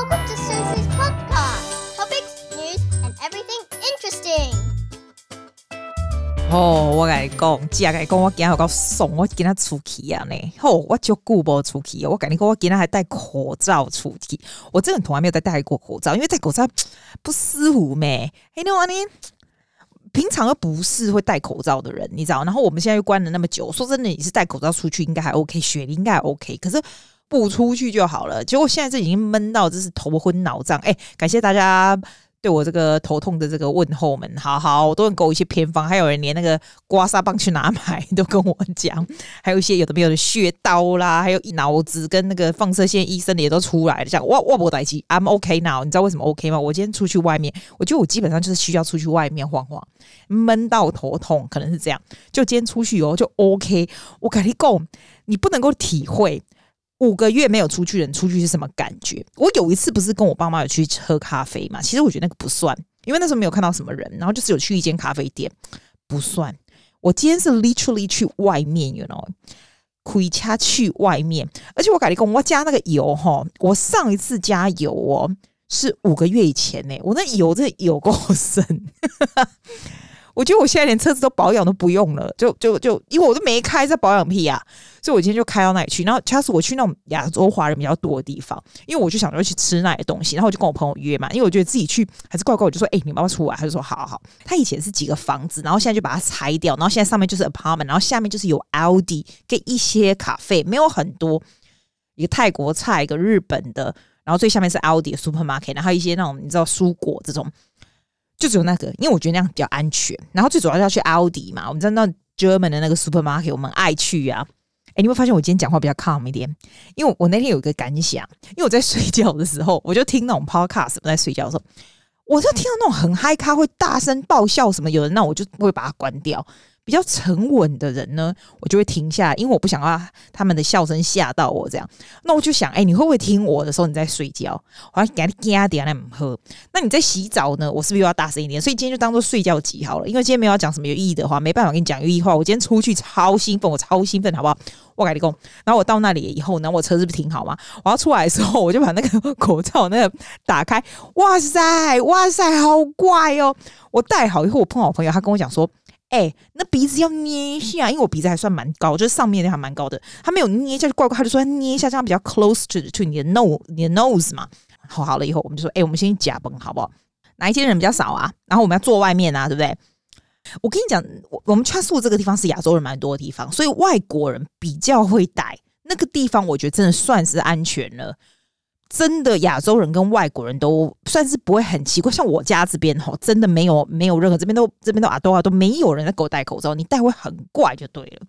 Welcome to Susie's podcast. Topics, news, and everything interesting. 哦，我跟你讲，姐跟你讲，我今日有够爽，我今日出去啊呢。吼，我就久无出去，我跟你讲，我今日还戴口罩出去。我这个人从来没有戴戴过口罩，因为戴口罩不舒服咩。嘿，你话呢？平常又不是会戴口罩的人，你知道？然后我们现在又关了那么久，说真的，你是戴口罩出去应该还 OK，雪梨应该还 OK，可是不出去就好了。结果现在这已经闷到，这是头昏脑胀。哎，感谢大家。对我这个头痛的这个问候们，好好，我都能给我一些偏方，还有人连那个刮痧棒去哪买都跟我讲，还有一些有的没有的穴刀啦，还有脑子跟那个放射线医生的也都出来了，这样哇哇不待机，I'm OK now，你知道为什么 OK 吗？我今天出去外面，我觉得我基本上就是需要出去外面晃晃，闷到头痛，可能是这样，就今天出去哦，就 OK，我跟你讲，你不能够体会。五个月没有出去人出去是什么感觉？我有一次不是跟我爸妈有去喝咖啡嘛？其实我觉得那个不算，因为那时候没有看到什么人，然后就是有去一间咖啡店，不算。我今天是 literally 去外面，you know，回家去外面，而且我跟你讲，我加那个油哈，我上一次加油哦是五个月以前呢，我那油真的有够深。我觉得我现在连车子都保养都不用了，就就就因为我都没开，在保养屁啊，所以我今天就开到那里去。然后恰是我去那种亚洲华人比较多的地方，因为我就想着去吃那些东西，然后我就跟我朋友约嘛，因为我觉得自己去还是怪怪，我就说：“哎、你们要出来？”他就说：“好好。”他以前是几个房子，然后现在就把它拆掉，然后现在上面就是 apartment，然后下面就是有 Aldi 跟一些咖啡，没有很多，一个泰国菜，一个日本的，然后最下面是 Aldi supermarket，然后一些那种你知道蔬果这种。就只有那个，因为我觉得那样比较安全。然后最主要是要去奥迪嘛，我们在那 German 的那个 supermarket，我们爱去呀、啊。哎，你会发现我今天讲话比较 calm 一点，因为我那天有一个感想，因为我在睡觉的时候，我就听那种 podcast，在睡觉的时候，我就听到那种很嗨咖会大声爆笑什么，有人那我就会把它关掉。比较沉稳的人呢，我就会停下，因为我不想要他们的笑声吓到我。这样，那我就想，哎、你会不会听我的时候你在睡觉？我要给你加点来喝。那你在洗澡呢？我是不是又要大声一点？所以今天就当做睡觉集好了。因为今天没有要讲什么有意义的话，没办法跟你讲有意义话。我今天出去超兴奋，我超兴奋，好不好？我跟你讲，然后我到那里以后呢，我车是不停好吗？我要出来的时候，我就把那个口罩那个打开。哇塞，哇塞，好怪哦！我戴好以后，我碰好朋友，他跟我讲说。哎、那鼻子要捏一下，因为我鼻子还算蛮高，就是上面那还蛮高的。他没有捏一下就怪怪，他就说捏一下，这样比较 close to to 你的 nose，你的 nose 嘛。好好了以后，我们就说，哎、我们先假崩好不好？哪一些人比较少啊？然后我们要坐外面啊，对不对？我跟你讲，我我们 c h a s 这个地方是亚洲人蛮多的地方，所以外国人比较会戴那个地方，我觉得真的算是安全了。真的亚洲人跟外国人都算是不会很奇怪，像我家这边吼，真的没有没有任何这边都这边都啊都啊都没有人在给我戴口罩，你戴会很怪就对了。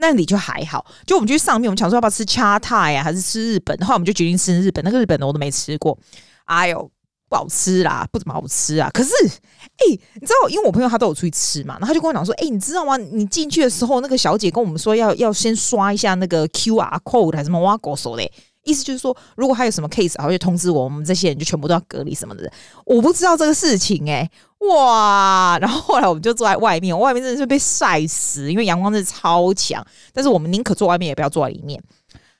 那里就还好，就我们去上面，我们想说要不要吃 Cha Thai 呀，还是吃日本？后来我们就决定吃日本，那个日本的我都没吃过，哎呦不好吃啦，不怎么好吃啊。可是哎、你知道，因为我朋友他都有出去吃嘛，然后他就跟我讲说，哎、你知道吗？你进去的时候，那个小姐跟我们说要要先刷一下那个 QR code 还是什么挖狗手嘞。意思就是说，如果他有什么 case，然后就通知我，我们这些人就全部都要隔离什么的。我不知道这个事情诶、哇！然后后来我们就坐在外面，外面真的是被晒死，因为阳光真的超强。但是我们宁可坐外面，也不要坐在里面，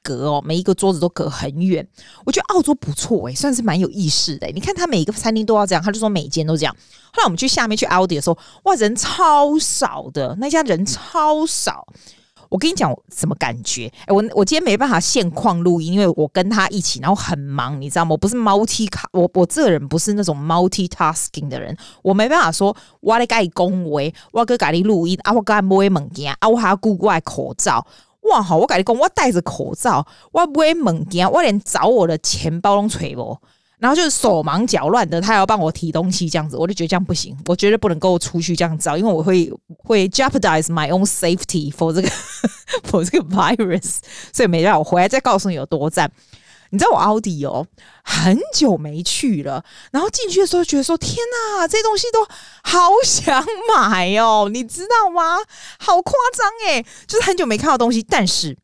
隔哦，每一个桌子都隔很远。我觉得澳洲不错诶、算是蛮有意识的、你看他每一个餐厅都要这样，他就说每一间都这样。后来我们去下面去 Aldi 的时候，哇，人超少的，那家人超少。我跟你讲什么感觉？我我今天没办法现况录音，因为我跟他一起，然后很忙，你知道吗？我不是 multi 卡，我我这个人不是那种 multitasking 的人，我没办法说我来给你恭维，我给你录音啊，我给你买物件啊，我还要顾过口罩。哇，好，我跟你讲，我戴着口罩，我买物件，我连找我的钱包都揣不。然后就是手忙脚乱的，他要帮我提东西这样子，我就觉得这样不行，我绝对不能够出去这样找，因为我会会 jeopardize my own safety for 这个 for 这个 virus，所以没让我回来再告诉你有多赞。你知道我奥迪哦，很久没去了，然后进去的时候觉得说天哪，这东西都好想买哦，你知道吗？好夸张诶，就是很久没看到东西，但是。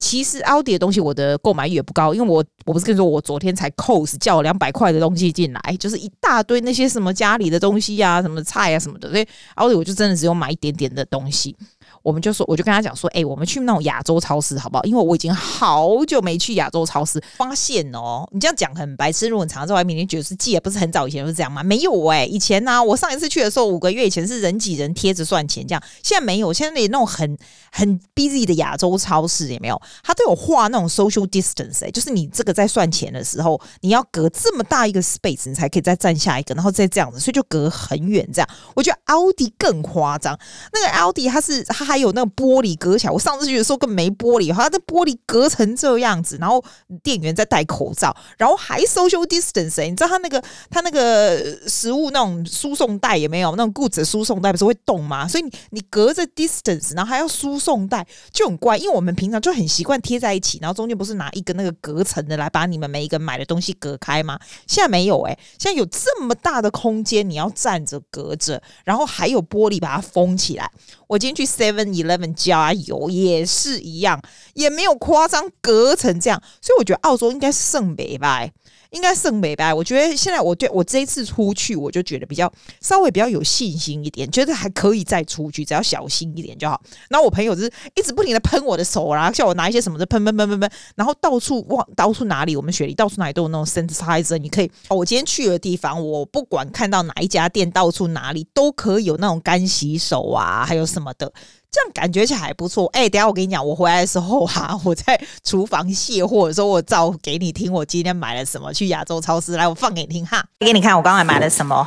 其实奥迪的东西，我的购买欲也不高，因为我我不是跟你说，我昨天才 cos 叫两百块的东西进来，就是一大堆那些什么家里的东西啊，什么菜啊什么的，所以奥迪我就真的只有买一点点的东西。我们就说，我就跟他讲说，哎、我们去那种亚洲超市好不好？因为我已经好久没去亚洲超市，发现哦，你这样讲很白痴。如果你常在外面，你觉得是记得不是很早以前是这样吗？没有哎、以前呢、我上一次去的时候，五个月以前是人挤人贴着算钱这样，现在没有，现在那种很很 busy 的亚洲超市也没有，他都有画那种 social distance，、欸、就是你这个在算钱的时候，你要隔这么大一个 space，你才可以再站下一个，然后再这样子，所以就隔很远这样。我觉得奥迪更夸张，那个奥迪它是它还有那个玻璃隔起来，我上次去的时候根本没玻璃，它的玻璃隔成这样子，然后店员在戴口罩，然后还 social distance，、你知道他那个他那个食物那种输送带也没有，那种 goods 输送带不是会动吗？所以你你隔着 distance，然后还要输送带，就很怪，因为我们平常就很习惯贴在一起，然后中间不是拿一个那个隔层的来把你们每一个买的东西隔开吗？现在没有哎、现在有这么大的空间，你要站着隔着，然后还有玻璃把它封起来。我今天去 Seven 跟 Eleven 加油也是一样，也没有夸张隔成这样，所以我觉得澳洲应该是圣北吧。应该胜美白？我觉得现在我对我这一次出去，我就觉得比较稍微比较有信心一点，觉得还可以再出去，只要小心一点就好。然后我朋友就是一直不停的喷我的手，然后叫我拿一些什么的喷喷喷喷喷，然后到处往到处哪里，我们雪梨到处哪里都有那种 sanitizer，你可以。我今天去的地方，我不管看到哪一家店，到处哪里都可以有那种干洗手啊，还有什么的。这样感觉起来还不错。哎、等下我跟你讲，我回来的时候哈、啊，我在厨房卸货的时候，我照给你听，我今天买了什么？去亚洲超市来，我放给你听哈。给你看，我刚才买了什么？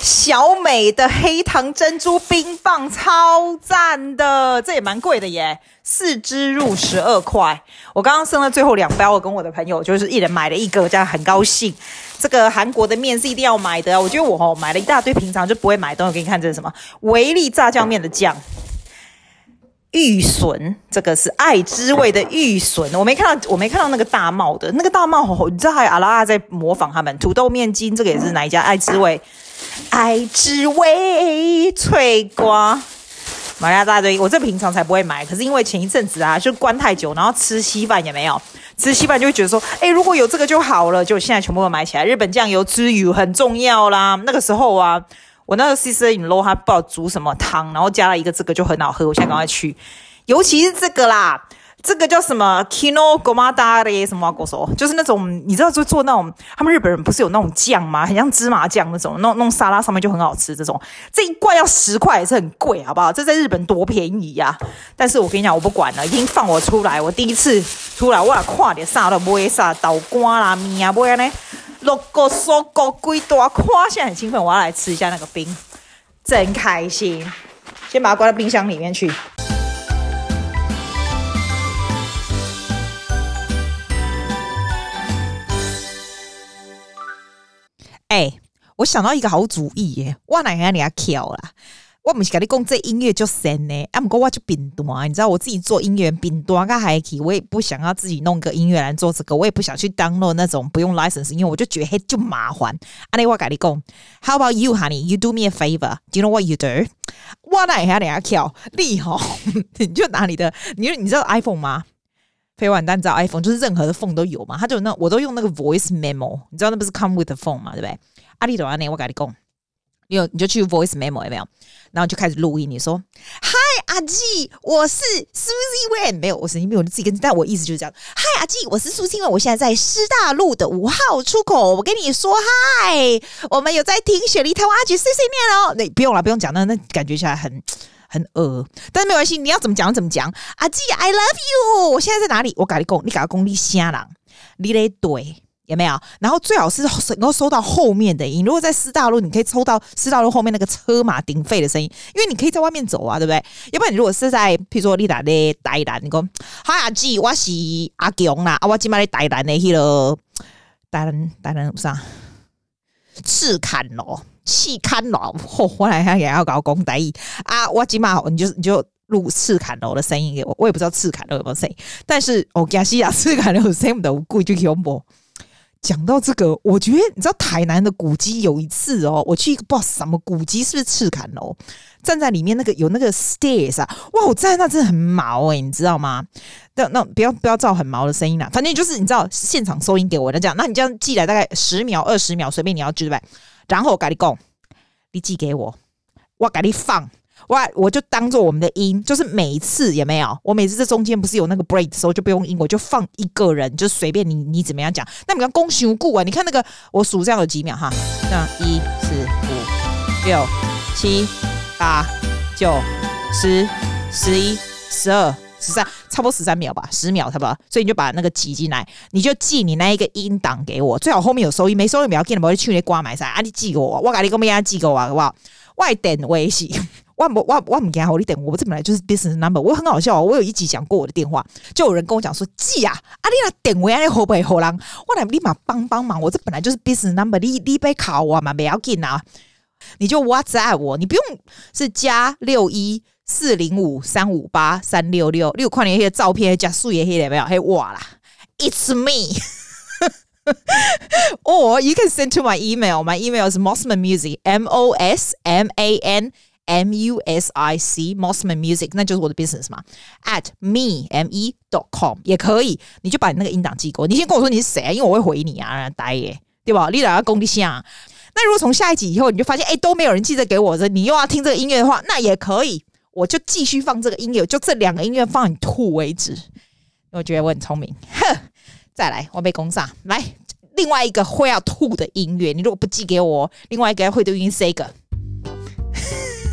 小美的黑糖珍珠冰棒，超赞的，这也蛮贵的耶，四支入十二块。我刚刚剩了最后两包，我跟我的朋友就是一人买了一个，这样很高兴。这个韩国的面是一定要买的，我觉得我哦买了一大堆，平常就不会买的东西。我给你看，这是什么？维力炸酱面的酱。玉笋，这个是爱之味的玉笋，我没看到，我没看到那个大帽的那个大帽，你知道还有阿拉阿在模仿他们。土豆面筋，这个也是哪一家？爱之味，爱之味脆瓜，买了大堆。我这平常才不会买，可是因为前一阵子啊，就关太久，然后吃稀饭也没有，吃稀饭就会觉得说，哎，如果有这个就好了，就现在全部都买起来。日本酱油之余很重要啦，那个时候啊。我那个 sister-in-law 他不知道煮什么汤，然后加了一个这个就很好喝。我现在赶快去，尤其是这个啦，这个叫什么 Kino Gomada 的什么狗说，就是那种你知道就做那种他们日本人不是有那种酱吗？很像芝麻酱那种，弄弄沙拉上面就很好吃。这种这一罐要十块也是很贵，好不好？这在日本多便宜呀、但是我跟你讲，我不管了，已经放我出来。我第一次出来，我要跨点啥都不会啥，豆干啦、面啊，不会呢。六个说个贵多夸，现在很兴奋，我要来吃一下那个冰，真开心。先把它关到冰箱里面去。哎、欸，我想到一个好主意耶！我哪天你要跳了？我不是跟你讲这音乐就神呢，啊，不过我就饼端，你知道我自己做音乐饼端个还可以，我也不想要自己弄个音乐来做这个，我也不想去 download 那种不用 license，因为我就觉得就麻烦。啊，你我跟你讲，How about you, honey? You do me a favor. Do you know what you do? 我哪下你要跳，你好，你就拿你的，你你知道 iPhone 吗？飞完单知道 iPhone 就是任何的 phone 都有嘛，它就那我都用那个 voice memo，你知道那不是 come with the phone 嘛，对不对？啊，你懂啊？你我跟你讲。你有你就去 voice memo 有没有？然后就开始录音。你说：“Hi 阿季，我是 Susie Wen。”没有，我声音没有，我自己跟。但我意思就是这样：“Hi 阿季，我是苏欣文，我现在在师大路的五号出口。我跟你说，Hi，我们有在听雪梨台湾阿菊碎碎念哦。那不用了，不用讲，那那感觉起来很很恶。但是没关系，你要怎么讲怎么讲。阿季，I love you。我现在在哪里？我跟你讲，你给他功力瞎了，你得对。”有没有？然后最好是能够收到后面的音。如果在师大路，你可以抽到师大路后面那个车马鼎沸的声音，因为你可以在外面走啊，对不对？要不然你如果是在，譬如说你在咧台南，你讲嗨阿姊，我是阿强啦，啊，我今麦在台南的迄个台南台南啥？赤坎咯，赤坎咯，我来看也要搞公台语啊！我今麦你就你就录赤坎楼的声音给我，我也不知道赤坎楼有没有声音，但是我加西亚赤坎楼有声的，我故意就恐怖。讲到这个，我觉得你知道台南的古迹有一次哦，我去一个不知道什么古迹，是不是赤坎楼？站在里面那个有那个 stairs 啊，哇！我站在那真的很毛哎、你知道吗？那那不要不要照很毛的声音啦，反正就是你知道现场收音给我的这样，那你这样寄来大概十秒二十秒，随便你要记对不对？然后我跟你讲，你寄给我，我给你放。我我就当做我们的音，就是每一次有没有？我每次这中间不是有那个 break 的时候，就不用音，我就放一个人，就随便你你怎么样讲。那你要恭喜顾啊！你看那个，我数这样有几秒哈？这样一四五六七八九十十一十二十三，差不多十三秒吧，十秒差不多。所以你就把那个挤进来，你就记你那一个音档给我，最好后面有收音，没收音不要紧，不要去那刮买啥啊？你记给我，我给你个咩啊？记给我好不好？外点微信。我我我我唔惊，我你等我，这本来就是 business number。我很好笑，我有一集讲过我的电话，就有人跟我讲说，记啊，啊你那点位啊，你好不好人？我来立马帮帮忙，我这本来就是 business number，你你别考我嘛，不要紧啊，你就 WhatsApp 我，你不用是加六一四零五三五八三六六，你有看那些照片加数也黑的没有？嘿哇啦，It's me。Or you can send to my email. My email is Mosman Music, M O S M A N。M U S I C Mossman Music，那就是我的 business 嘛。At me M E dot com 也可以，你就把你那个音档寄给我。你先跟我说你是谁啊，因为我会回你啊，呆耶，对吧？你俩要攻击下。那如果从下一集以后，你就发现哎、都没有人记得给我这，你又要听这个音乐的话，那也可以，我就继续放这个音乐，就这两个音乐放你吐为止。我觉得我很聪明，哼。再来，我被攻上来另外一个会要吐的音乐，你如果不寄给我，另外一个会对应 C 个。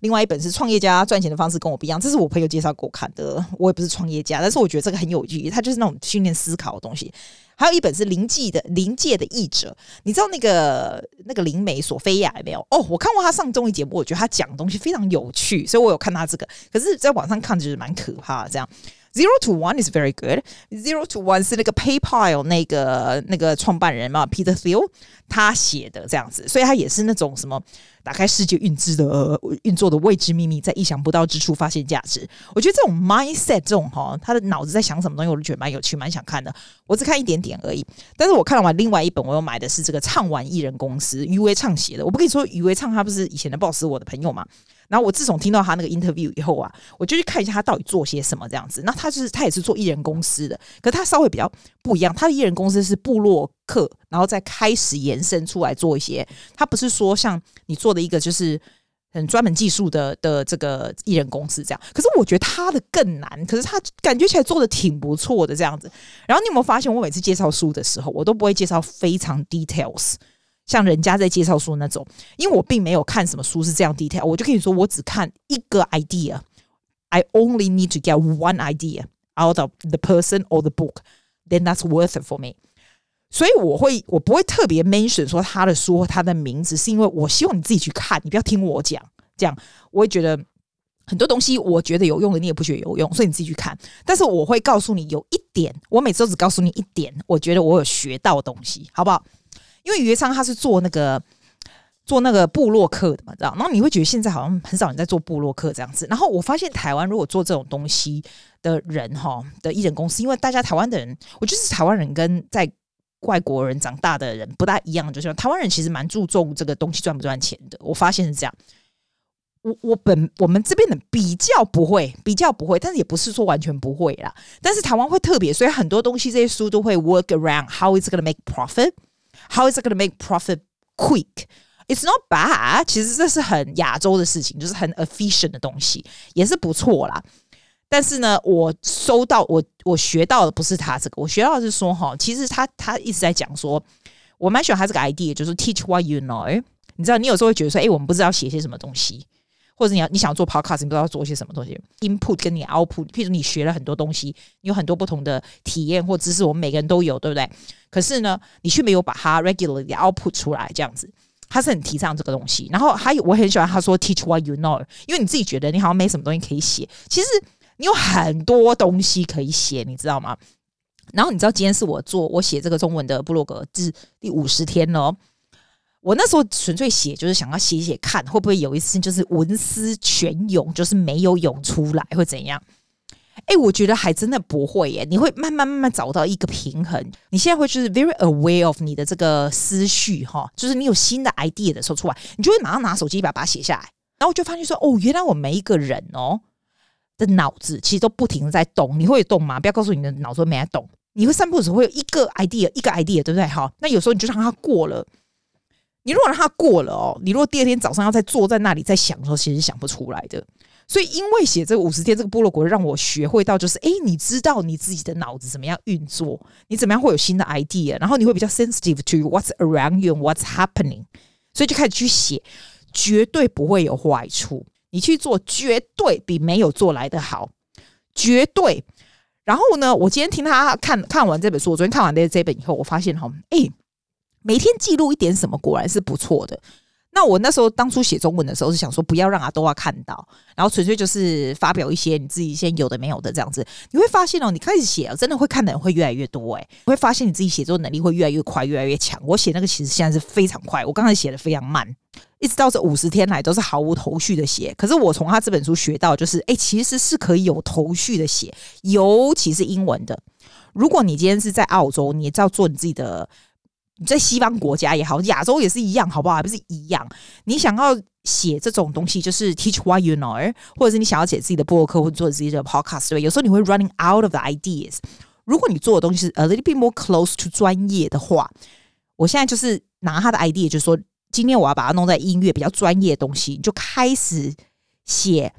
另外一本是创业家赚钱的方式跟我不一样，这是我朋友介绍给我看的。我也不是创业家，但是我觉得这个很有意义，它就是那种训练思考的东西。还有一本是灵界的 灵界的译者，你知道那个那个灵媒索菲亚有没有？哦，我看过他上综艺节目，我觉得他讲的东西非常有趣，所以我有看他这个。可是，在网上看就是蛮可怕的。这样，Zero to One is very good。Zero to One 是那个 PayPal 那个那个创办人嘛，Peter Thiel 他写的这样子，所以他也是那种什么。打开世界运知的运作的未知秘密，在意想不到之处发现价值。我觉得这种 mindset 这种哈，他的脑子在想什么东西，我就觉得蛮有趣，蛮想看的。我只看一点点而已。但是我看完另外一本，我又买的是这个唱玩艺人公司余维畅写的。我不跟你说，余维畅他不是以前的 boss，我的朋友嘛。然后我自从听到他那个 interview 以后啊，我就去看一下他到底做些什么这样子。那他就是他也是做艺人公司的，可他稍微比较不一样。他的艺人公司是部落客，然后再开始延伸出来做一些。他不是说像你做的一个就是很专门技术的的这个艺人公司这样。可是我觉得他的更难，可是他感觉起来做的挺不错的这样子。然后你有没有发现，我每次介绍书的时候，我都不会介绍非常 details。像人家在介绍书那种，因为我并没有看什么书是这样 detail，我就跟你说，我只看一个 idea。I only need to get one idea out of the person or the book, then that's worth it for me。所以我会，我不会特别 mention 说他的书他的名字，是因为我希望你自己去看，你不要听我讲。这样我会觉得很多东西我觉得有用的，你也不觉得有用，所以你自己去看。但是我会告诉你有一点，我每次都只告诉你一点，我觉得我有学到东西，好不好？因为余昌他是做那个做那个部落客的嘛，知道？然后你会觉得现在好像很少人在做部落客这样子。然后我发现台湾如果做这种东西的人哈的艺人公司，因为大家台湾的人，我就是台湾人跟在外国人长大的人不大一样，就是台湾人其实蛮注重这个东西赚不赚钱的。我发现是这样。我我本我们这边的比较不会，比较不会，但是也不是说完全不会啦。但是台湾会特别，所以很多东西这些书都会 work around how is gonna make profit。How is it going to make profit quick? It's not bad. 其实这是很亚洲的事情，就是很 efficient 的东西，也是不错啦。但是呢，我收到我我学到的不是他这个，我学到的是说哈，其实他他一直在讲说，我蛮喜欢他这个 idea，就是 teach what you know。你知道，你有时候会觉得说，哎，我们不知道写些什么东西。或者你要你想做 podcast，你不知道做些什么东西，input 跟你 output，譬如你学了很多东西，你有很多不同的体验或知识，我们每个人都有，对不对？可是呢，你却没有把它 regularly output 出来，这样子，他是很提倡这个东西。然后还有我很喜欢他说 teach what you know，因为你自己觉得你好像没什么东西可以写，其实你有很多东西可以写，你知道吗？然后你知道今天是我做我写这个中文的部落格至第五十天了。我那时候纯粹写，就是想要写写看，会不会有一次就是文思泉涌，就是没有涌出来，会怎样？哎，我觉得还真的不会耶。你会慢慢慢慢找到一个平衡。你现在会就是 very aware of 你的这个思绪哈，就是你有新的 idea 的时候出来，你就会马上拿手机把它写下来。然后我就发现说，哦，原来我每一个人哦的脑子其实都不停的在动。你会动吗？不要告诉你的脑子没在动。你会散步的时候会有一个 idea，一个 idea，对不对？好，那有时候你就让它过了。你如果让它过了哦，你如果第二天早上要再坐在那里再想的时候，其实想不出来的。所以，因为写这个五十天这个部落格，让我学会到就是，哎，你知道你自己的脑子怎么样运作，你怎么样会有新的 idea，然后你会比较 sensitive to what's around you what's happening，所以就开始去写，绝对不会有坏处。你去做，绝对比没有做来的好，绝对。然后呢，我今天听他看看完这本书，我昨天看完这这本以后，我发现哈，哎，每天记录一点什么，果然是不错的。那我那时候当初写中文的时候是想说，不要让他都要看到，然后纯粹就是发表一些你自己先有的没有的这样子。你会发现哦，你开始写，真的会看的人会越来越多诶，你会发现你自己写作能力会越来越快，越来越强。我写那个其实现在是非常快，我刚才写的非常慢，一直到这五十天来都是毫无头绪的写。可是我从他这本书学到，就是诶，其实是可以有头绪的写，尤其是英文的。如果你今天是在澳洲，你也知道做你自己的。你在西方国家也好，亚洲也是一样，好不好？还不是一样。你想要写这种东西，就是 teach what you know，或者是你想要写自己的博客或者做自己的 podcast，对，有时候你会 running out of the ideas。如果你做的东西是 a little bit more close to 专业的话，我现在就是拿他的 idea，就是说今天我要把它弄在音乐比较专业的东西，你就开始写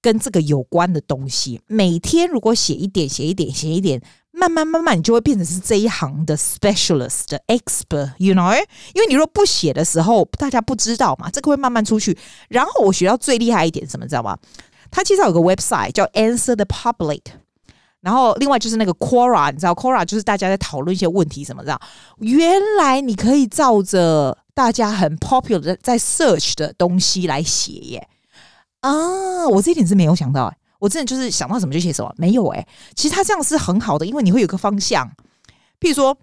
跟这个有关的东西。每天如果写一点，写一点，写一点。慢慢慢慢，你就会变成是这一行的 specialist 的 expert，you know？因为你若不写的时候，大家不知道嘛，这个会慢慢出去。然后我学到最厉害一点什么，知道吗？他介绍有个 website 叫 Answer the Public，然后另外就是那个 Quora，你知道 Quora 就是大家在讨论一些问题什么，知道？原来你可以照着大家很 popular 在 search 的东西来写耶！啊，我这一点是没有想到哎。我真的就是想到什么就写什么，没有哎、其实他这样是很好的，因为你会有个方向。譬如说，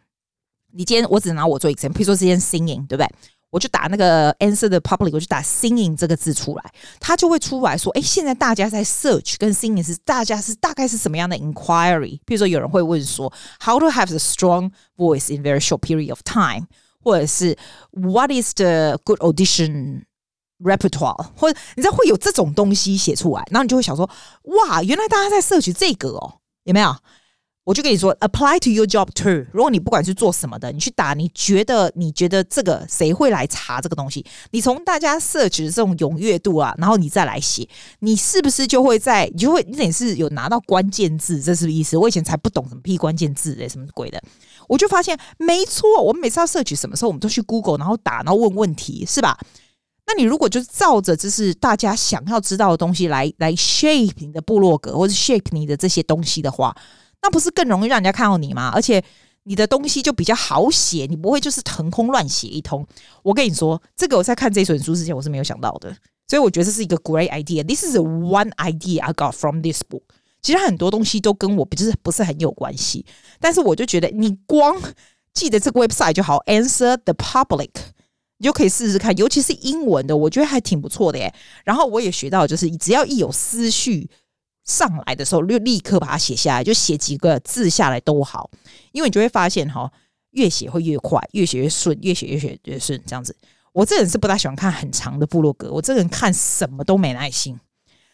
你今天我只拿我做 example，譬如说，这件 singing 对不对？我就打那个 answer the public，我就打 singing 这个字出来，它就会出来说，哎，现在大家在 search 跟 singing 是大家是大概是什么样的 inquiry？譬如说，有人会问说，how to have a strong voice in very short period of time，或者是 what is the good audition？Repertoire，或者你知道会有这种东西写出来，然后你就会想说，哇，原来大家在 search 这个哦，有没有？我就跟你说，apply to your job too。如果你不管是做什么的，你去打，你觉得你觉得这个谁会来查这个东西？你从大家 search 的这种踊跃度啊，然后你再来写，你是不是就会在？你就会，你得是有拿到关键字，这是不是意思？我以前才不懂什么屁关键字诶，什么鬼的，我就发现没错，我们每次要 search 什么时候，我们都去 Google，然后打，然后问问题，是吧？那你如果就是照着就是大家想要知道的东西来来 shape 你的部落格或者 shape 你的这些东西的话，那不是更容易让人家看到你吗？而且你的东西就比较好写，你不会就是腾空乱写一通。我跟你说，这个我在看这本书之前我是没有想到的，所以我觉得这是一个 great idea。This is one idea I got from this book。其实很多东西都跟我不是不是很有关系，但是我就觉得你光记得这个 website 就好，Answer the Public。你就可以试试看，尤其是英文的，我觉得还挺不错的耶。然后我也学到，就是只要一有思绪上来的时候，就立刻把它写下来，就写几个字下来都好。因为你就会发现，哈，越写会越快，越写越顺，越写越写越顺，这样子。我这人是不大喜欢看很长的部落格，我这人看什么都没耐心。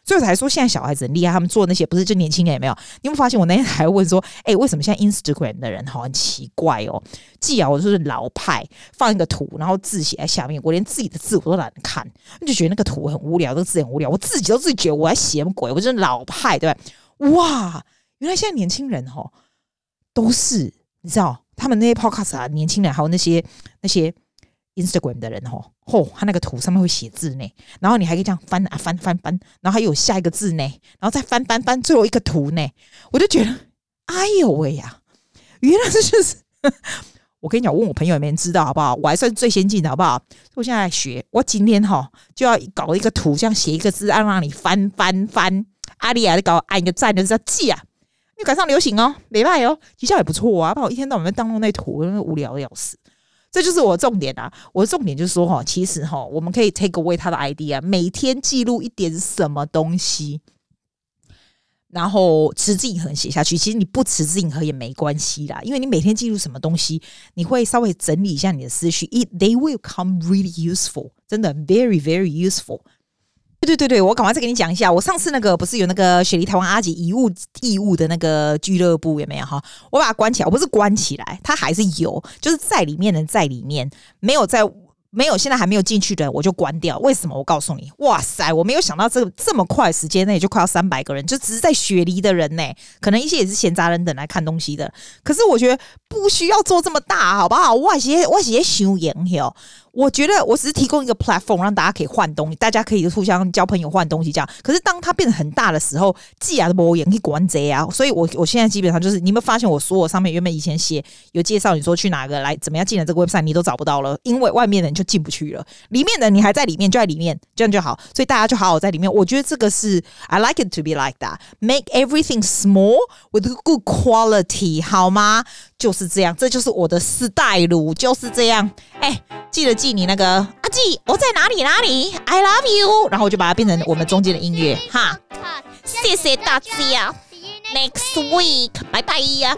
所以我才说现在小孩子很厉害，他们做那些不是就年轻人也没有？你有没有发现我那天还问说，哎、为什么现在 Instagram 的人好很奇怪哦？既啊，我就是老派，放一个图，然后字写在下面，我连自己的字我都懒得看，就觉得那个图很无聊，那个字很无聊，我自己都自己觉得我在写什么鬼？我就是老派，对吧？哇，原来现在年轻人哈都是你知道，他们那些 Podcast 啊，年轻人还有那些那些。Instagram 的人吼吼，他那个图上面会写字呢，然后你还可以这样翻啊翻翻翻，然后还有下一个字呢，然后再翻翻翻，最后一个图呢，我就觉得，哎呦喂呀，原来这就是，我跟你讲，问我朋友也没人知道好不好？我还算最先进的好不好？我现在学，我今天哈就要搞一个图，这样写一个字，按让你翻翻翻，阿丽亚搞按一个赞的叫记啊，你赶上流行哦，没办法哦，绩效也不错啊，不然我一天到晚在当中那图，无聊的要死。这就是我的重点啊！我的重点就是说哈，其实哈，我们可以 take away 他的 idea，每天记录一点什么东西，然后持之以恒写下去。其实你不持之以恒也没关系啦，因为你每天记录什么东西，你会稍微整理一下你的思绪，it they will come really useful，真的 very very useful。对对对，我赶快再给你讲一下，我上次那个不是有那个雪梨台湾阿姐遗物义务的那个俱乐部有没有哈？我把它关起来，我不是关起来，它还是有，就是在里面的在里面，没有在。没有，现在还没有进去的，我就关掉。为什么？我告诉你，哇塞，我没有想到这这么快时间内就快要三百个人，就只是在雪梨的人呢，可能一些也是闲杂人等来看东西的。可是我觉得不需要做这么大，好不好？我些我些修养哟。我觉得我只是提供一个 platform，让大家可以换东西，大家可以互相交朋友换东西这样。可是当它变得很大的时候，记啊都不会可以管这啊。所以我我现在基本上就是，你有没有发现我所有上面原本以前写有介绍，你说去哪个来怎么样进了这个 website，你都找不到了，因为外面的人就进不去了，里面的你还在里面，就在里面，这样就好。所以大家就好好在里面。我觉得这个是 I like it to be like that. Make everything small with good quality，好吗？就是这样，这就是我的 style，就是这样。哎，记得记你那个阿记，我在哪里哪里？I love you，然后我就把它变成我们中间的音乐哈。谢谢大家，Next week，拜拜呀。